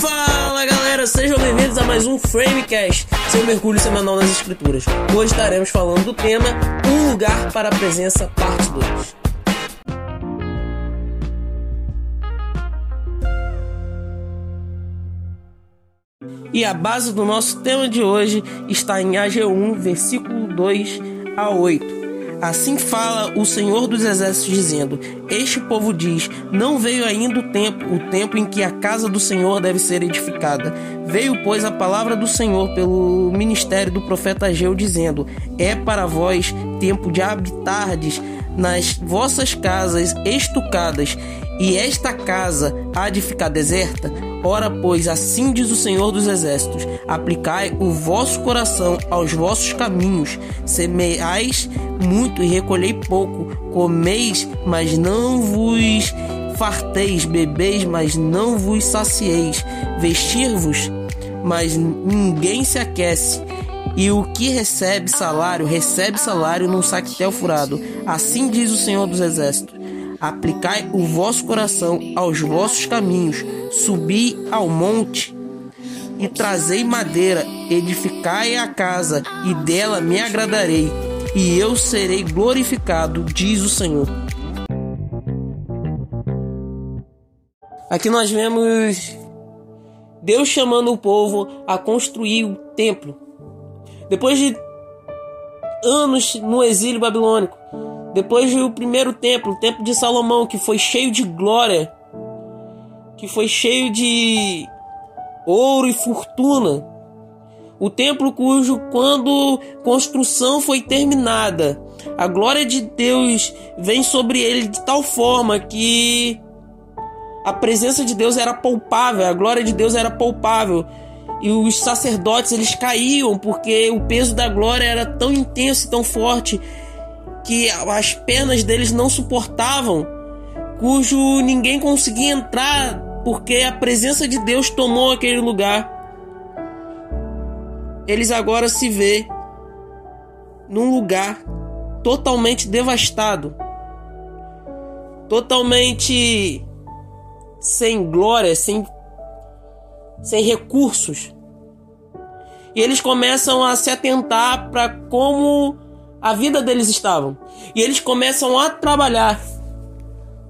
Fala galera, sejam bem-vindos a mais um Framecast, seu mergulho semanal nas escrituras. Hoje estaremos falando do tema Um Lugar para a Presença, parte 2. E a base do nosso tema de hoje está em AG1, versículo 2 a 8. Assim fala o Senhor dos Exércitos, dizendo: Este povo diz: Não veio ainda o tempo, o tempo em que a casa do Senhor deve ser edificada. Veio, pois, a palavra do Senhor pelo ministério do profeta Ageu, dizendo: É para vós tempo de habitardes nas vossas casas estucadas, e esta casa há de ficar deserta? Ora, pois, assim diz o Senhor dos Exércitos: aplicai o vosso coração aos vossos caminhos, semeais muito e recolhei pouco, comeis, mas não vos farteis, bebeis, mas não vos sacieis, vestir-vos, mas ninguém se aquece. E o que recebe salário, recebe salário num saquetel furado. Assim diz o Senhor dos Exércitos: aplicai o vosso coração aos vossos caminhos, subi ao monte e trazei madeira, edificai a casa, e dela me agradarei, e eu serei glorificado, diz o Senhor. Aqui nós vemos Deus chamando o povo a construir o templo. Depois de anos no exílio babilônico, depois do primeiro templo, o templo de Salomão, que foi cheio de glória, que foi cheio de ouro e fortuna. O templo cujo, quando construção foi terminada, a glória de Deus vem sobre ele de tal forma que a presença de Deus era palpável, a glória de Deus era palpável. E os sacerdotes eles caíam porque o peso da glória era tão intenso e tão forte que as penas deles não suportavam, cujo ninguém conseguia entrar porque a presença de Deus tomou aquele lugar. Eles agora se vê num lugar totalmente devastado, totalmente sem glória, sem, sem recursos. E eles começam a se atentar para como a vida deles estavam. E eles começam a trabalhar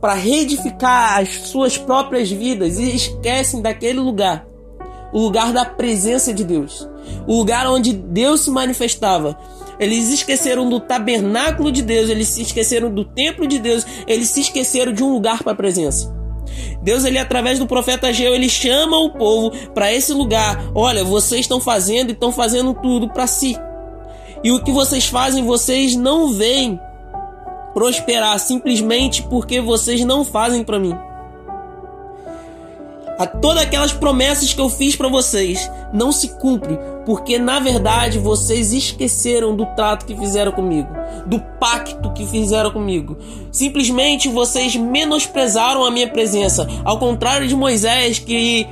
para reedificar as suas próprias vidas e esquecem daquele lugar o lugar da presença de Deus, o lugar onde Deus se manifestava. Eles esqueceram do tabernáculo de Deus, eles se esqueceram do templo de Deus, eles se esqueceram de um lugar para a presença. Deus, ele através do profeta Ageu, ele chama o povo para esse lugar. Olha, vocês estão fazendo e estão fazendo tudo para si. E o que vocês fazem, vocês não veem prosperar simplesmente porque vocês não fazem para mim. A todas aquelas promessas que eu fiz para vocês não se cumprem, porque na verdade vocês esqueceram do trato que fizeram comigo, do pacto que fizeram comigo. Simplesmente vocês menosprezaram a minha presença, ao contrário de Moisés que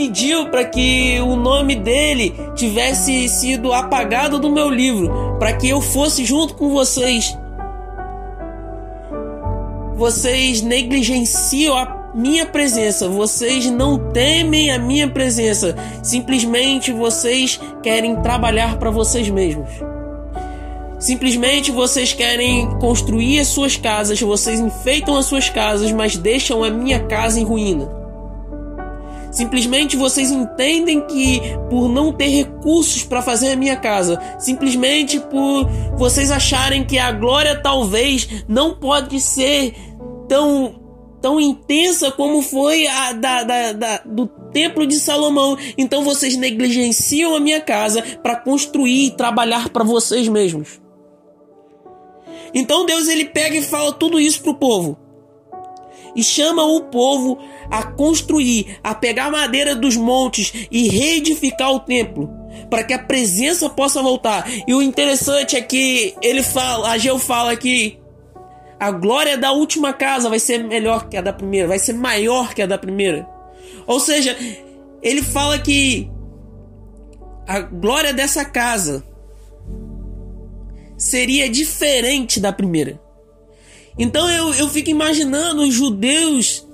pediu para que o nome dele tivesse sido apagado do meu livro, para que eu fosse junto com vocês. Vocês negligenciam a minha presença, vocês não temem a minha presença, simplesmente vocês querem trabalhar para vocês mesmos. Simplesmente vocês querem construir as suas casas, vocês enfeitam as suas casas, mas deixam a minha casa em ruína. Simplesmente vocês entendem que por não ter recursos para fazer a minha casa, simplesmente por vocês acharem que a glória talvez não pode ser tão tão intensa como foi a da, da, da do templo de Salomão. Então vocês negligenciam a minha casa para construir e trabalhar para vocês mesmos. Então Deus ele pega e fala tudo isso pro povo e chama o povo a construir, a pegar madeira dos montes e reedificar o templo, para que a presença possa voltar. E o interessante é que ele fala, Ageu fala que a glória da última casa vai ser melhor que a da primeira, vai ser maior que a da primeira. Ou seja, ele fala que a glória dessa casa seria diferente da primeira. Então eu, eu fico imaginando os judeus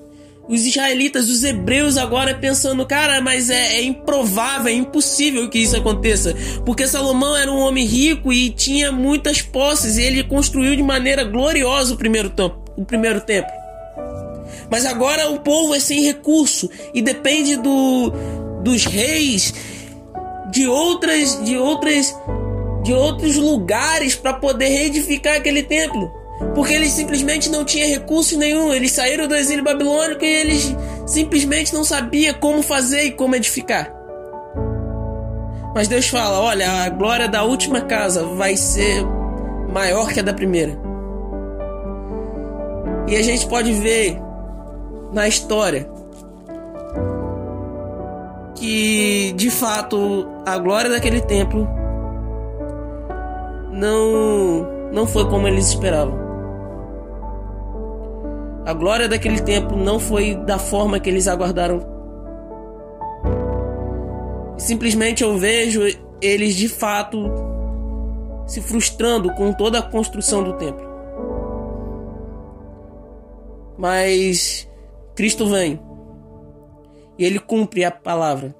os israelitas, os hebreus agora pensando, cara, mas é, é, improvável, é impossível que isso aconteça, porque Salomão era um homem rico e tinha muitas posses e ele construiu de maneira gloriosa o primeiro templo, o primeiro templo. Mas agora o povo é sem recurso e depende do, dos reis de outras de outras de outros lugares para poder reedificar aquele templo. Porque eles simplesmente não tinham recurso nenhum. Eles saíram do exílio babilônico e eles simplesmente não sabiam como fazer e como edificar. Mas Deus fala: olha, a glória da última casa vai ser maior que a da primeira. E a gente pode ver na história que de fato a glória daquele templo não não foi como eles esperavam. A glória daquele tempo não foi da forma que eles aguardaram. Simplesmente eu vejo eles de fato se frustrando com toda a construção do templo. Mas Cristo vem e ele cumpre a palavra.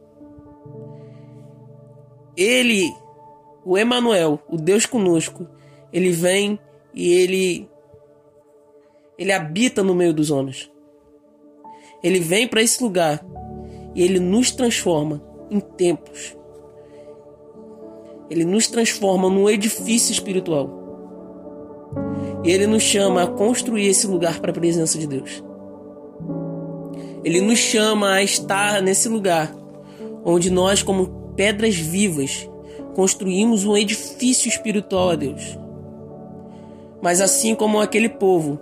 Ele, o Emanuel, o Deus conosco, ele vem e ele ele habita no meio dos homens. Ele vem para esse lugar e ele nos transforma em templos. Ele nos transforma num edifício espiritual. E ele nos chama a construir esse lugar para a presença de Deus. Ele nos chama a estar nesse lugar onde nós, como pedras vivas, construímos um edifício espiritual a Deus. Mas assim como aquele povo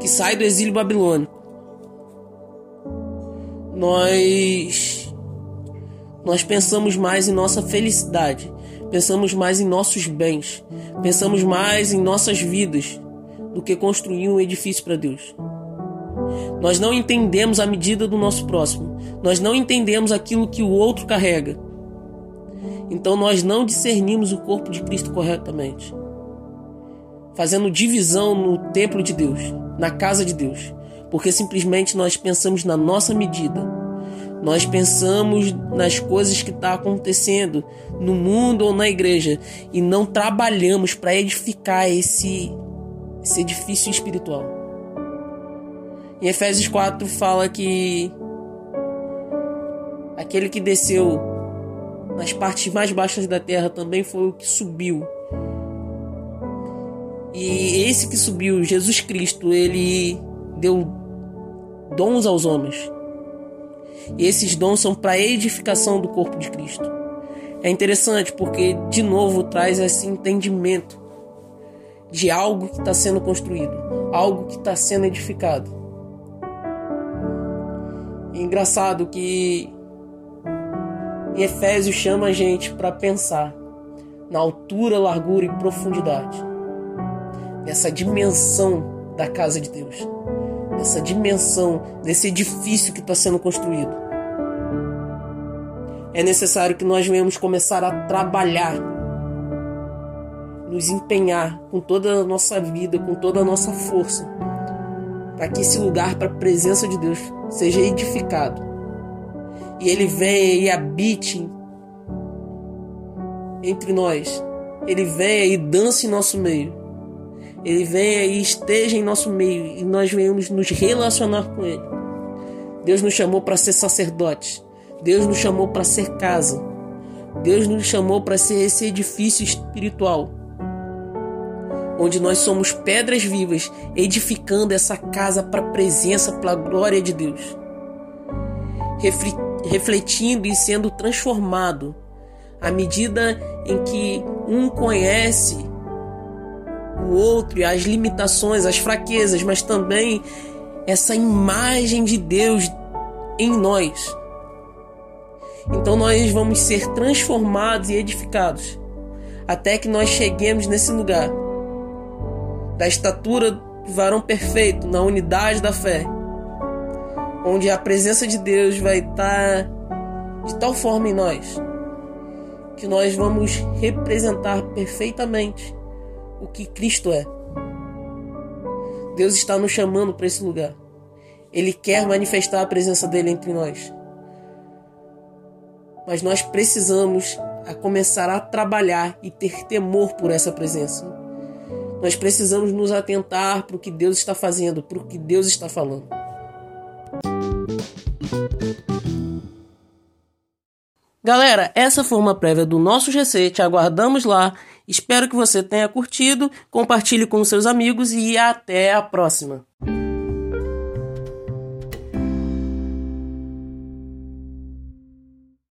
que sai do exílio babilônico, nós nós pensamos mais em nossa felicidade, pensamos mais em nossos bens, pensamos mais em nossas vidas do que construir um edifício para Deus. Nós não entendemos a medida do nosso próximo. Nós não entendemos aquilo que o outro carrega. Então nós não discernimos o corpo de Cristo corretamente. Fazendo divisão no templo de Deus na casa de Deus, porque simplesmente nós pensamos na nossa medida. Nós pensamos nas coisas que estão tá acontecendo no mundo ou na igreja e não trabalhamos para edificar esse, esse edifício espiritual. Em Efésios 4 fala que aquele que desceu nas partes mais baixas da terra também foi o que subiu e esse que subiu, Jesus Cristo, ele deu dons aos homens. E esses dons são para edificação do corpo de Cristo. É interessante porque, de novo, traz esse entendimento de algo que está sendo construído, algo que está sendo edificado. E engraçado que em Efésios chama a gente para pensar na altura, largura e profundidade nessa dimensão da casa de Deus, nessa dimensão desse edifício que está sendo construído. É necessário que nós venhamos começar a trabalhar, nos empenhar com toda a nossa vida, com toda a nossa força, para que esse lugar para a presença de Deus seja edificado. E Ele venha e habite entre nós. Ele venha e dance em nosso meio ele venha e esteja em nosso meio e nós venhamos nos relacionar com Ele. Deus nos chamou para ser sacerdotes. Deus nos chamou para ser casa. Deus nos chamou para ser esse edifício espiritual, onde nós somos pedras vivas, edificando essa casa para a presença, para a glória de Deus, refletindo e sendo transformado à medida em que um conhece o outro e as limitações, as fraquezas, mas também essa imagem de Deus em nós. Então nós vamos ser transformados e edificados até que nós cheguemos nesse lugar da estatura do varão perfeito, na unidade da fé, onde a presença de Deus vai estar de tal forma em nós que nós vamos representar perfeitamente o que Cristo é. Deus está nos chamando para esse lugar. Ele quer manifestar a presença dele entre nós. Mas nós precisamos a começar a trabalhar e ter temor por essa presença. Nós precisamos nos atentar para o que Deus está fazendo, para o que Deus está falando. Galera, essa foi uma prévia do nosso GC, te aguardamos lá. Espero que você tenha curtido, compartilhe com seus amigos e até a próxima.